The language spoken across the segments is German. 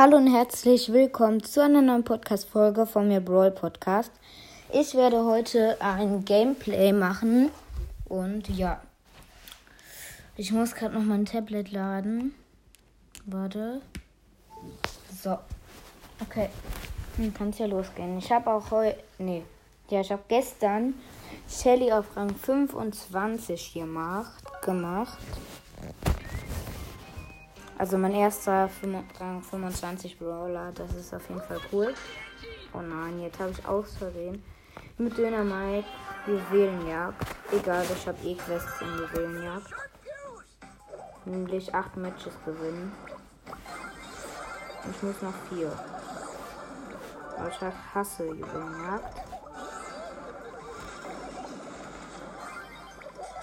Hallo und herzlich willkommen zu einer neuen Podcast-Folge von mir Brawl Podcast. Ich werde heute ein Gameplay machen und ja, ich muss gerade noch mein Tablet laden. Warte. So. Okay. Dann kann es ja losgehen. Ich habe auch heute. Nee. Ja, ich habe gestern Shelly auf Rang 25 gemacht. gemacht. Also mein erster Rang 25 Brawler, das ist auf jeden Fall cool. Oh nein, jetzt habe ich aus Versehen mit Dynamite Juwelenjagd. Egal, ich habe eh Quests in Juwelenjagd. Nämlich 8 Matches gewinnen. Ich muss noch 4. Aber ich hasse Juwelenjagd.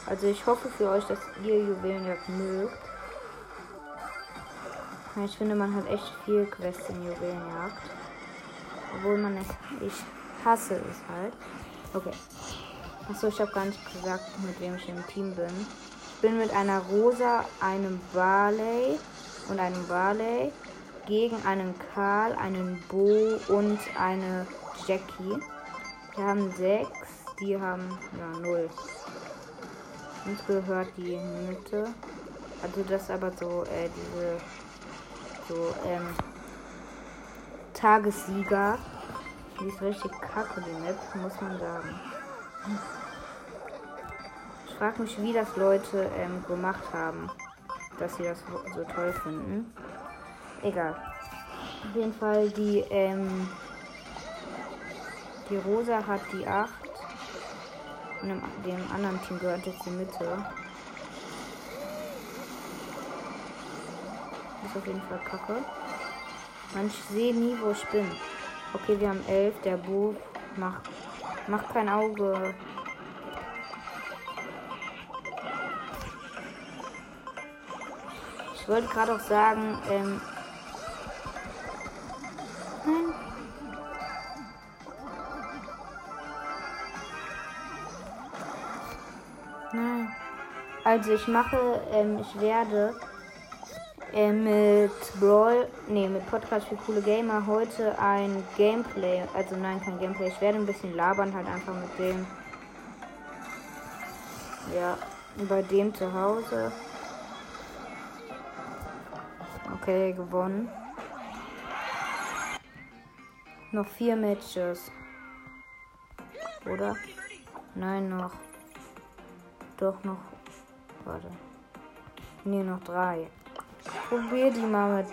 Also ich hoffe für euch, dass ihr Juwelenjagd mögt. Ich finde, man hat echt viel Quests in Juwelenjagd. Obwohl man es. Ich hasse es halt. Okay. Achso, ich habe gar nicht gesagt, mit wem ich im Team bin. Ich bin mit einer Rosa, einem Barley und einem Barley gegen einen Karl, einen Bo und eine Jackie. Wir haben sechs, die haben ja null. Uns gehört die Mitte. Also das aber so äh, diese so ähm, Tagessieger. Die ist richtig kacke, die Map, muss man sagen. Ich frage mich, wie das Leute ähm, gemacht haben, dass sie das so toll finden. Egal. Auf jeden Fall, die, ähm, die Rosa hat die 8. Und dem, dem anderen Team gehört jetzt die Mitte. Ist auf jeden Fall kacke. Man, sehe nie, wo ich bin. Okay, wir haben elf. Der Buch macht, macht kein Auge. Ich wollte gerade auch sagen, ähm, nein. Nein. Also ich mache, ähm, ich werde äh, mit Brawl, nee, mit Podcast für coole Gamer heute ein Gameplay, also nein, kein Gameplay, ich werde ein bisschen labern, halt einfach mit dem, ja, bei dem zu Hause. Okay, gewonnen. Noch vier Matches. Oder? Nein, noch. Doch noch. Warte. Nee, noch drei probiere die mal mit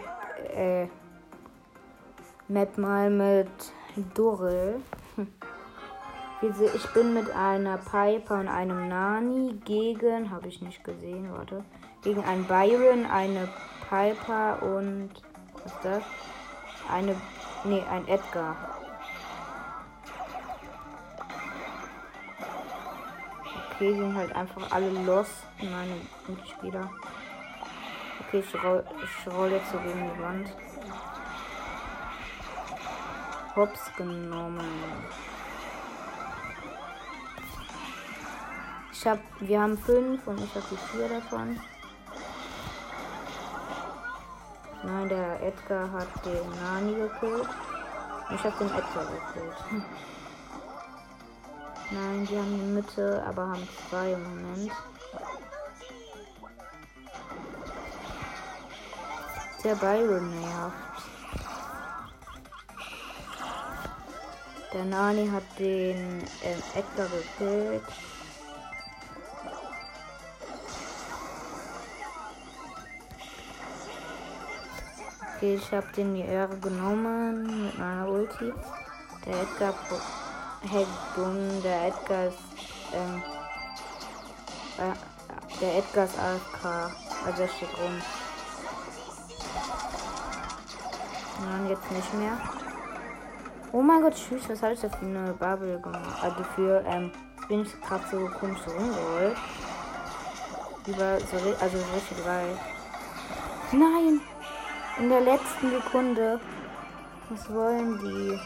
äh, Map mal mit Dorel. Ich bin mit einer Piper und einem Nani gegen, habe ich nicht gesehen, warte, gegen einen Byron, eine Piper und was ist das? Eine, nee, ein Edgar. Okay, sind halt einfach alle lost. Meine Mitspieler. Okay, ich roll, ich roll jetzt so gegen die Wand. Hops genommen. Ich hab, wir haben fünf und ich habe die vier davon. Nein, der Edgar hat den Nani gekillt. Ich habe den Edgar gekillt. Nein, die haben die Mitte, aber haben zwei im Moment. Der Byron nervt. Der Nani hat den ähm, Edgar gekillt. Okay, ich habe den die Ehre genommen mit meiner Ulti. Der Edgar hey, dumm, der Edgar ist ähm, äh, der Edgar ist AFK. Also er steht rum. Nein, jetzt nicht mehr. Oh mein Gott, tschüss, was habe ich da für eine Bubble gemacht? Also für, ähm, bin ich gerade so komisch rumgerollt. Über so, also so richtig weit. Nein! In der letzten Sekunde. Was wollen die?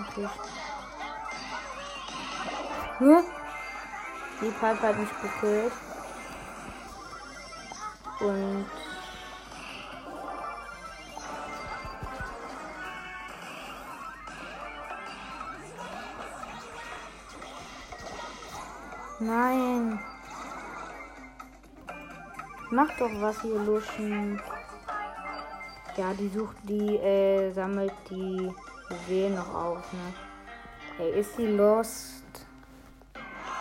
Okay. Huh? Die Piper hat mich gekillt. Und Nein. Mach doch was hier, Luschen. Ja, die sucht, die äh, sammelt die Juwelen noch auf, ne? Hey, ist sie lost?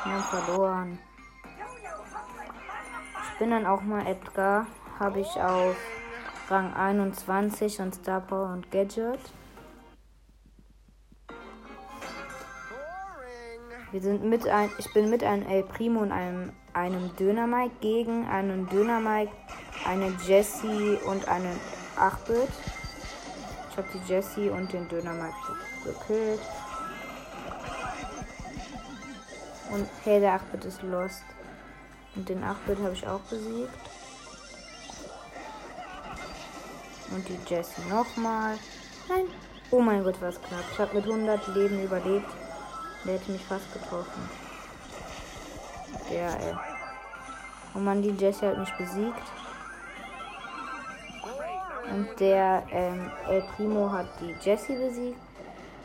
Haben verloren. Ich bin dann auch mal Edgar. Habe ich auf Rang 21 und Star Power und Gadget. Wir sind mit ein, ich bin mit einem El Primo und einem, einem Dynamite gegen einen Dynamite, eine Jessie und einen 8-Bit. Ich habe die Jessie und den Dynamite gekillt. Und hey, der 8-Bit ist lost. Und den 8-Bit habe ich auch besiegt. Und die Jessie nochmal. Nein. Oh mein Gott, was knapp. Ich habe mit 100 Leben überlebt. Der hätte mich fast getroffen. Der, ey. Oh man, die Jessie hat mich besiegt. Und der ähm, El Primo hat die Jessie besiegt.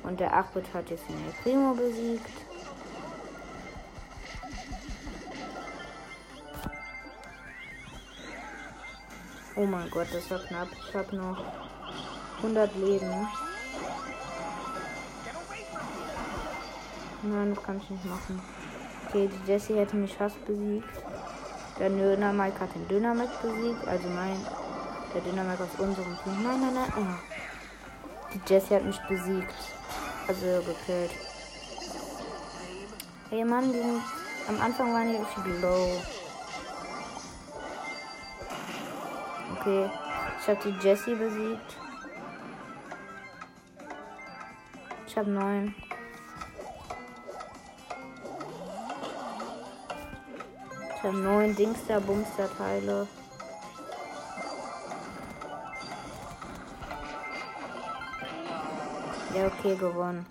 Und der Achbit hat jetzt den El Primo besiegt. Oh mein Gott, das war knapp. Ich habe noch 100 Leben. Nein, das kann ich nicht machen. Okay, die Jessie hätte mich fast besiegt. Der Dynamite hat den Dynamite besiegt. Also mein. Der Dynamite aus unserem Team. Nein, nein, nein. Oh. Die Jessie hat mich besiegt. Also gekillt. Hey Mann, die am Anfang waren die richtig low. Okay. Ich habe die Jessie besiegt. Ich habe neun. Ich habe neun Dingster, Bumster Teile. Ja, okay, gewonnen.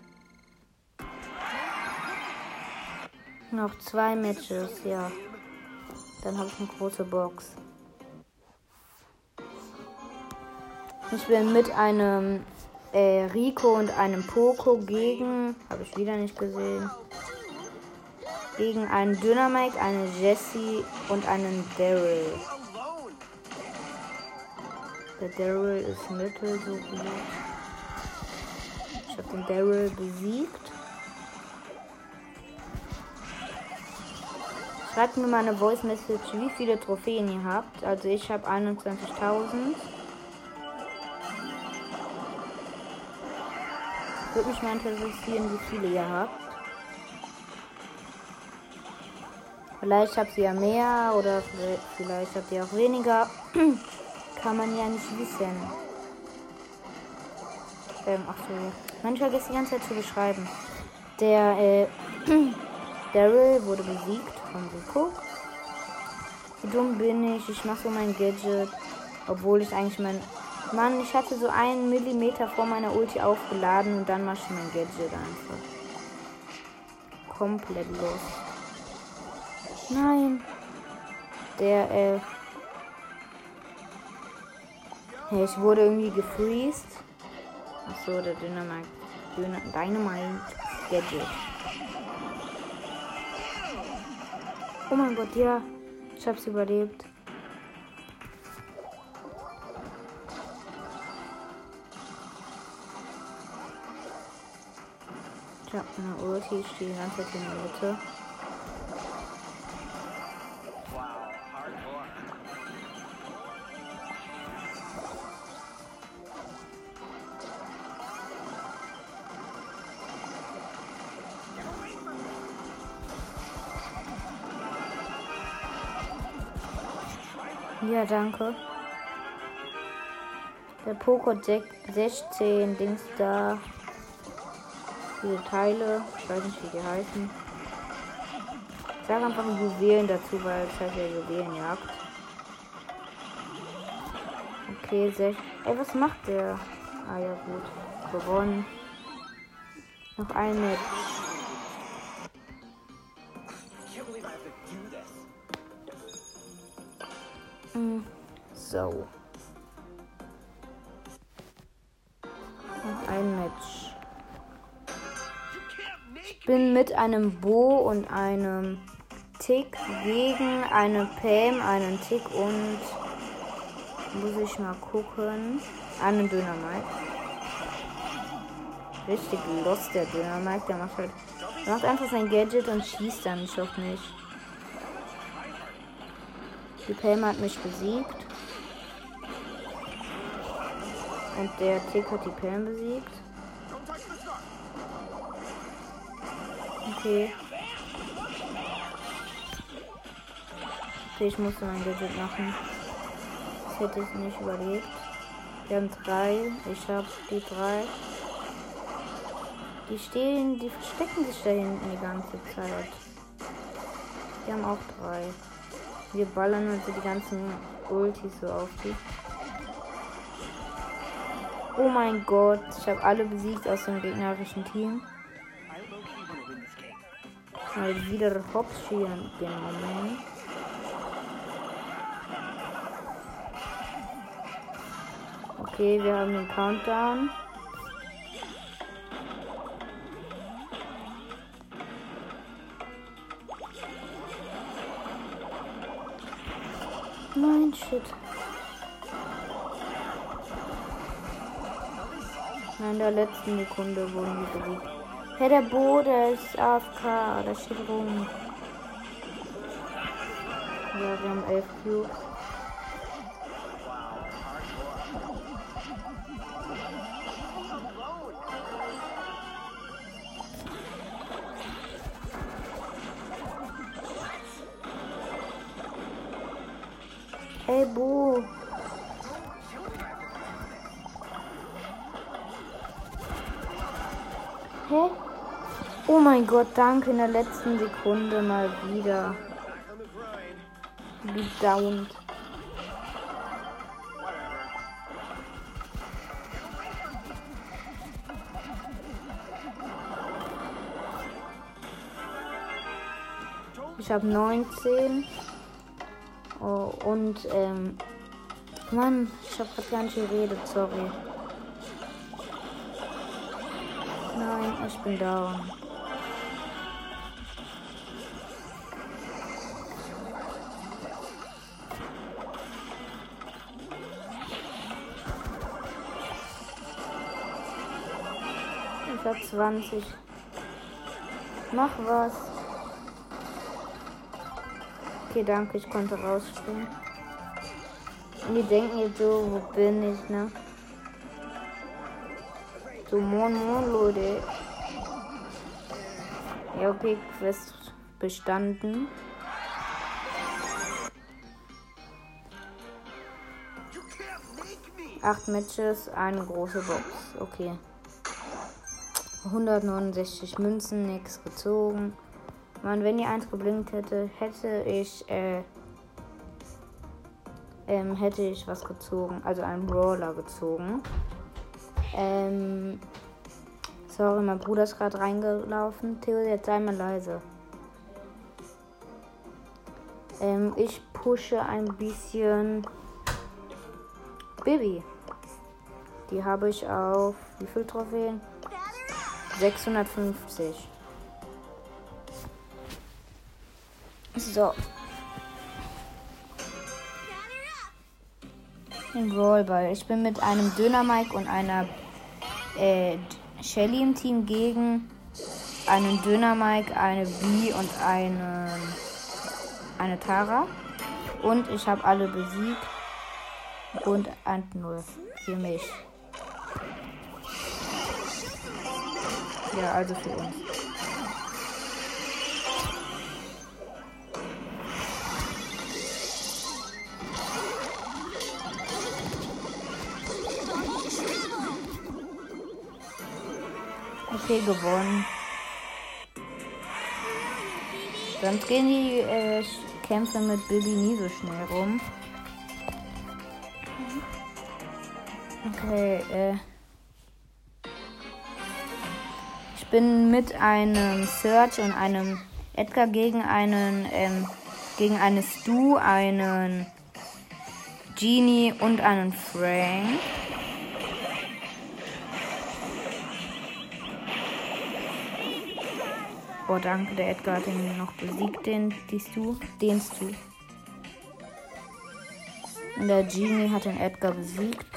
Noch zwei Matches, ja. Dann habe ich eine große Box. Ich bin mit einem äh, Rico und einem Poco gegen. Habe ich wieder nicht gesehen gegen einen Dynamite, eine Jessie und einen Daryl. Der Daryl ist mittel so gut. Ich habe den Daryl besiegt. Schreibt mir mal eine Voice Message, wie viele Trophäen ihr habt. Also ich habe 21.000. Würde mich mal interessieren, wie viele ihr habt. Vielleicht habt ihr ja mehr oder vielleicht habt ihr auch weniger. Kann man ja nicht wissen. Ähm, ach so. Man vergisst die ganze Zeit zu beschreiben. Der, äh, Daryl wurde besiegt von Rico. Wie dumm bin ich? Ich mache so mein Gadget. Obwohl ich eigentlich mein. Mann, ich hatte so einen Millimeter vor meiner Ulti aufgeladen und dann mache ich mein Gadget einfach. Komplett los. Nein. Der, äh. Hey, ich wurde irgendwie gefreezed. Achso, der Dynamite. Dynamite Gadget. Oh mein Gott, ja. Ich hab's überlebt. Ich hab eine Ulti, ich stehe in der Mitte. Ja, danke. Der Poco 16 Dings da. Viele Teile. Ich weiß nicht, wie die heißen. Ich sage einfach Juwelen dazu, weil es heißt ja Juwelenjagd. Okay, 6. Ey, was macht der? Ah ja, gut. Gewonnen. Noch ein Match. Hm, so. Bin mit einem Bo und einem Tick gegen eine Pam, einen Tick und muss ich mal gucken. Einen Dynamite. Richtig los der Dynamite. Der macht halt. Der macht einfach sein Gadget und schießt dann nicht auf mich. Die Pam hat mich besiegt. Und der Tick hat die Pam besiegt. Okay. Okay, ich musste mein Gadget machen. Das hätte ich nicht überlegt. Wir haben drei. Ich habe die drei. Die stehen, die verstecken sich da hinten die ganze Zeit. Die haben auch drei. Wir ballern also die ganzen Ultis so auf die. Oh mein Gott, ich habe alle besiegt aus dem gegnerischen Team. Mal wieder Hops genommen. Okay, wir haben den Countdown. Nein, shit. in der letzten Sekunde wurden wir besiegt. Hey, der Bo, der ist AFK, der steht rum. Ja, wir haben 11 Cubes. Hey, Bo. Mein Gott, danke in der letzten Sekunde mal wieder. Gedownt. Ich habe 19. Oh, und, ähm, Mann, ich habe gerade gar nicht geredet, sorry. Nein, ich bin down. Ich hab 20. Mach was. Okay, danke, ich konnte rausspringen. Und die denken jetzt so, wo bin ich, ne? So, moin, moin, Leute. Ja, okay, Quest bestanden. Acht Matches, eine große Box. Okay. 169 Münzen, nichts gezogen. Man, wenn die eins geblinkt hätte, hätte ich, äh, ähm, hätte ich was gezogen. Also einen Brawler gezogen. Ähm, sorry, mein Bruder ist gerade reingelaufen. Theo, jetzt sei mal leise. Ähm, ich pushe ein bisschen Bibi. Die habe ich auf wie viel Trophäen? 650. So. Ein Rollball. Ich bin mit einem Döner Mike und einer äh, Shelly im Team gegen einen Döner Mike, eine B und eine, eine Tara. Und ich habe alle besiegt. Und ein Null für mich. Ja, also für uns. Okay, gewonnen. Sonst gehen die äh, Kämpfe mit Bibi nie so schnell rum. Okay, äh. Bin mit einem Search und einem Edgar gegen einen, ähm, gegen eine Stu, einen Genie und einen Frank. Oh, danke, der Edgar hat ihn noch besiegt, den, die Stu, den Stu. Und der Genie hat den Edgar besiegt.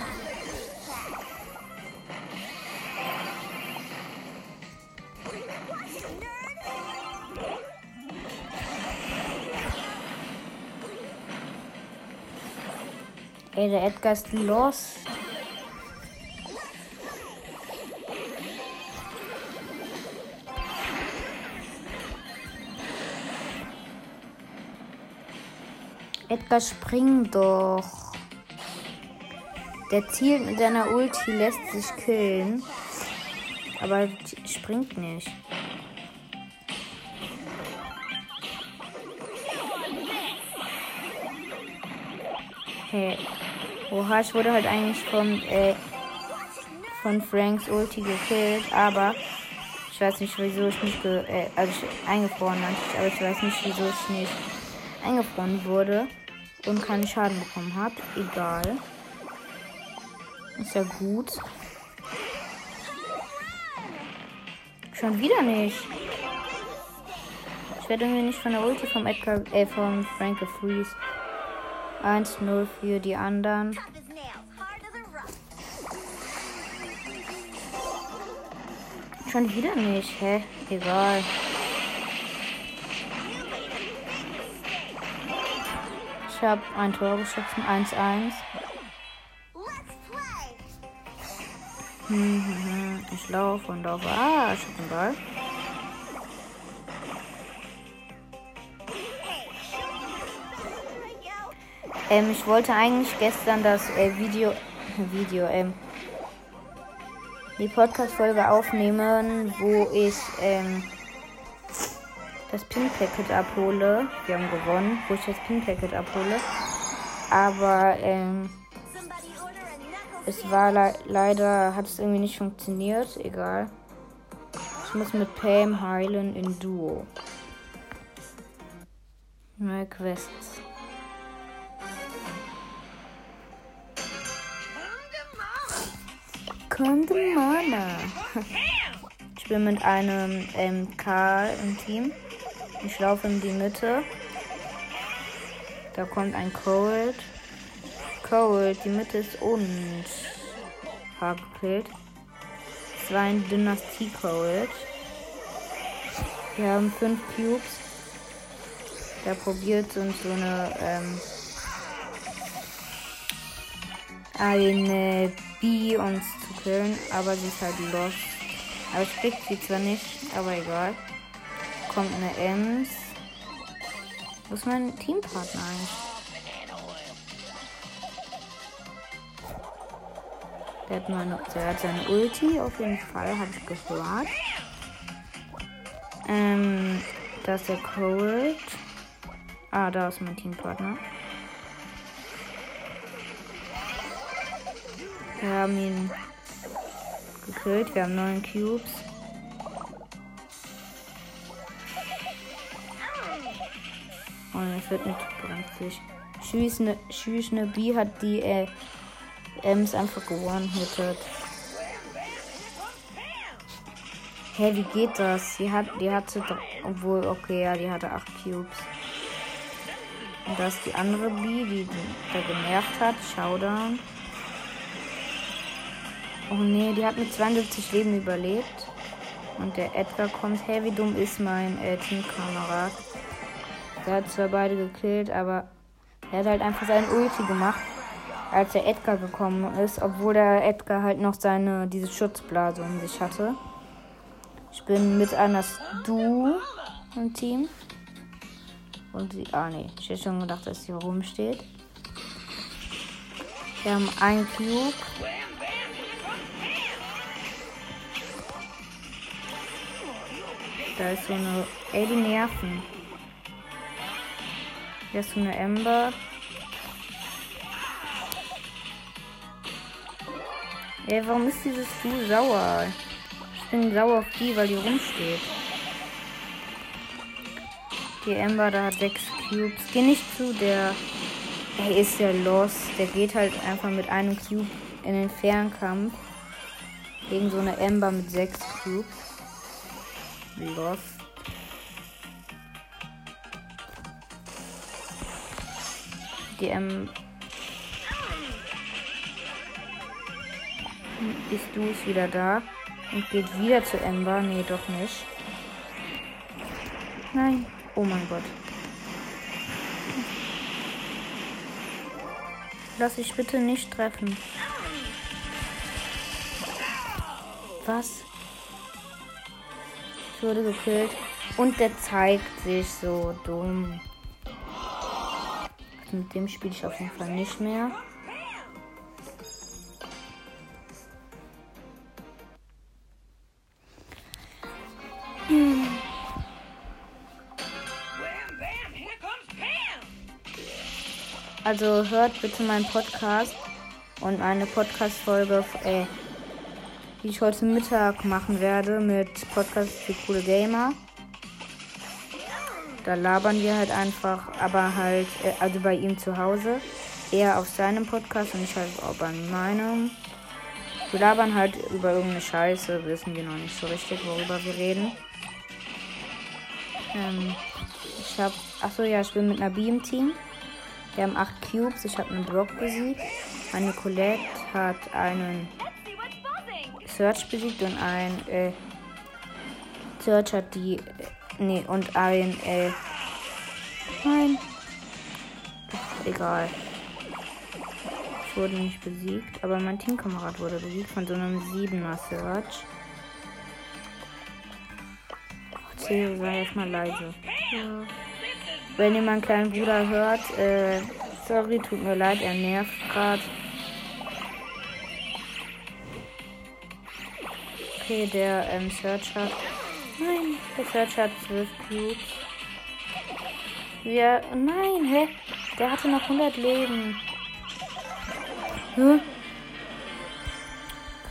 Ey, der Edgar ist los. Edgar, spring doch. Der zielt mit seiner Ulti, lässt sich killen. Aber springt nicht. Hey. Oha, ich wurde halt eigentlich von, äh, von Franks Ulti gekillt, aber ich weiß nicht, wieso ich nicht, äh, also ich eingefroren natürlich, aber ich weiß nicht, wieso ich nicht eingefroren wurde und keinen Schaden bekommen habe. Egal. Ist ja gut. Schon wieder nicht. Ich werde irgendwie nicht von der Ulti vom Edgar, äh, vom Frank gefreeze. 1-0 für die anderen. Schon wieder nicht, hä? Egal. Ich habe ein Tor geschossen, 1-1. Hm, hm, hm. Ich laufe und laufe. Ah, ich hab den Ball. Ähm, ich wollte eigentlich gestern das äh, Video, Video, ähm, die Podcast-Folge aufnehmen, wo ich ähm, das Pin-Packet abhole. Wir haben gewonnen, wo ich das Pin-Packet abhole. Aber ähm, es war le leider, hat es irgendwie nicht funktioniert. Egal. Ich muss mit Pam heilen in Duo. Neue Quests. Kondemana. Ich bin mit einem ähm, Karl im Team. Ich laufe in die Mitte. Da kommt ein Cold. Cold, die Mitte ist und gekillt. Es war ein Dynastie Cold. Wir haben fünf Cubes. Der probiert uns so eine ähm, eine B uns zu killen, aber sie ist halt los. Aber ich krieg sie zwar nicht, aber egal. Kommt eine Ems. Wo ist mein Teampartner eigentlich? Der hat, meine, der hat seine Ulti, auf jeden Fall, habe ich gehört. Ähm, da ist der Cold. Ah, da ist mein Teampartner. Wir haben ihn gekillt. Wir haben neun Cubes. Und es wird mit 20. Schießende, schießende B hat die äh, Ems einfach gewonnen. hittet Hä, hey, wie geht das? Die hat, die hatte, obwohl, okay, ja, die hatte 8 Cubes. Und das ist die andere B, die da genervt hat. Showdown. Oh nee, die hat mit 72 Leben überlebt. Und der Edgar kommt. Hey, wie dumm ist mein äh, Teamkamerad? Der hat zwar beide gekillt, aber er hat halt einfach seinen Ulti gemacht, als der Edgar gekommen ist, obwohl der Edgar halt noch seine diese Schutzblase um sich hatte. Ich bin mit einer Stu im Team. Und sie. Ah nee, ich hätte schon gedacht, dass sie rumsteht. Wir haben einen Cube. Da ist so eine. Ey, die Nerven. Hier ist so eine Ember. Ey, warum ist dieses Du sauer? Ich bin sauer auf die, weil die rumsteht. Die Ember da hat sechs Cubes. Geh nicht zu der. Er ist ja lost. Der geht halt einfach mit einem Cube in den Fernkampf. Gegen so eine Ember mit sechs Cubes. Lost. Die M. Bist du ist wieder da und geht wieder zu Ember? Nee, doch nicht. Nein. Oh mein Gott. Lass ich bitte nicht treffen. Was? Wurde gekillt. Und der zeigt sich so dumm. Also mit dem spiele ich auf jeden Fall nicht mehr. Also hört bitte meinen Podcast und eine Podcast-Folge, äh, die ich heute Mittag machen werde mit Podcast für coole Gamer. Da labern wir halt einfach, aber halt, äh, also bei ihm zu Hause. Er auf seinem Podcast und ich halt auch bei meinem. Wir labern halt über irgendeine Scheiße, wissen wir noch nicht so richtig, worüber wir reden. Ähm, ich hab, achso ja, ich bin mit einer Beam-Team. Wir haben 8 Cubes, ich habe einen Brock besiegt. Meine Colette hat einen Search besiegt und ein äh, Search hat die. Äh, nee, und ein. Äh, nein. Ach, egal. Ich wurde nicht besiegt, aber mein Teamkamerad wurde besiegt von so einem 7er Search. Theo, sei erstmal leise. Ja. Wenn ihr meinen kleinen Bruder hört, äh, sorry, tut mir leid, er nervt gerade. Okay, der ähm, Search hat. Nein, der Search hat 12 Cubes. Wir. Nein, hä? Der hatte noch 100 Leben. Hä?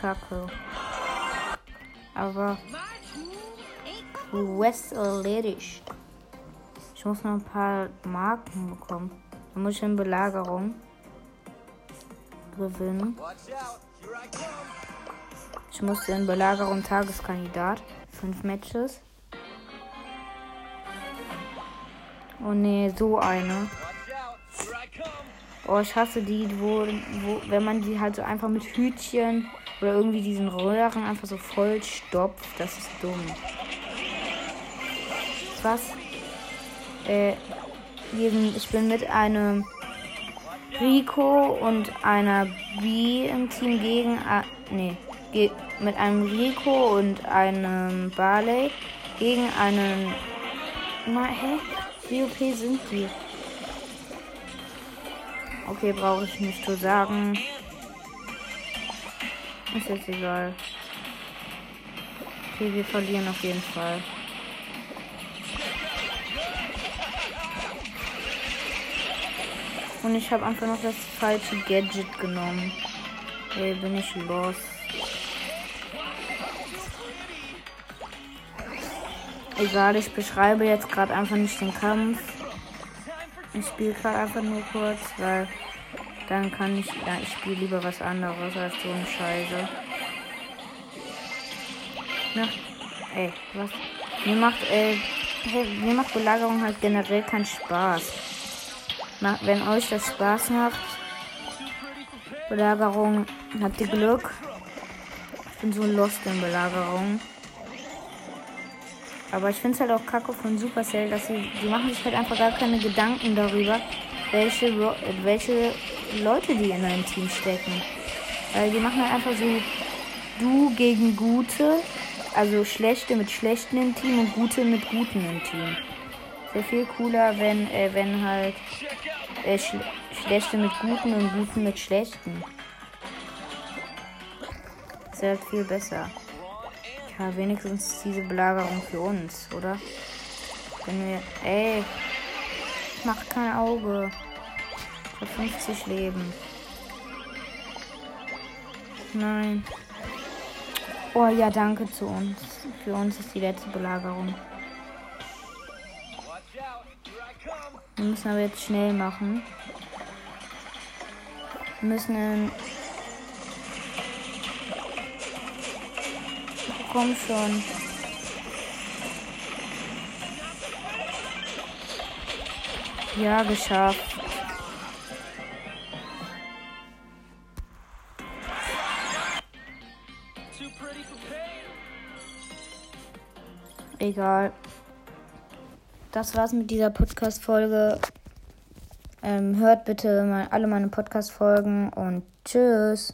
Kacke. Aber. Quest erledigt. Ich muss noch ein paar Marken bekommen. Dann muss ich in Belagerung gewinnen. Ich musste in Belagerung Tageskandidat. Fünf Matches. Oh ne, so eine. Oh, ich hasse die, wo, wo, wenn man die halt so einfach mit Hütchen oder irgendwie diesen Röhren einfach so voll stopft. Das ist dumm. Was? Äh, ich bin mit einem Rico und einer B im Team gegen. Äh, nee, mit einem Rico und einem Barley gegen einen. Na, hä? Wie OP sind die? Okay, brauche ich nicht zu sagen. Ist jetzt egal. Okay, wir verlieren auf jeden Fall. Und ich habe einfach noch das falsche Gadget genommen. Ey, bin ich los. Egal, ich beschreibe jetzt gerade einfach nicht den Kampf. Ich spiele gerade einfach nur kurz, weil dann kann ich. Ja, ich spiele lieber was anderes als so eine Scheiße. Na, ey, was? Mir macht, äh, mir macht Belagerung halt generell keinen Spaß. wenn euch das Spaß macht, Belagerung, habt ihr Glück. Ich bin so lost in Belagerung. Aber ich finde es halt auch kacke von Supercell, dass sie, die machen sich halt einfach gar keine Gedanken darüber, welche, welche Leute die in ein Team stecken. Weil die machen halt einfach so du gegen Gute, also Schlechte mit Schlechten im Team und Gute mit Guten im Team. Sehr viel cooler, wenn, äh, wenn halt äh, Sch Schlechte mit Guten und Guten mit Schlechten. Ist halt viel besser. Ja, wenigstens diese Belagerung für uns, oder? Wenn wir. Ey! Mach kein Auge. Ich hab 50 Leben. Nein. Oh ja, danke zu uns. Für uns ist die letzte Belagerung. Wir müssen aber jetzt schnell machen. Wir müssen. Komm schon. Ja, geschafft. Egal. Das war's mit dieser Podcast-Folge. Ähm, hört bitte mal alle meine Podcast-Folgen und tschüss.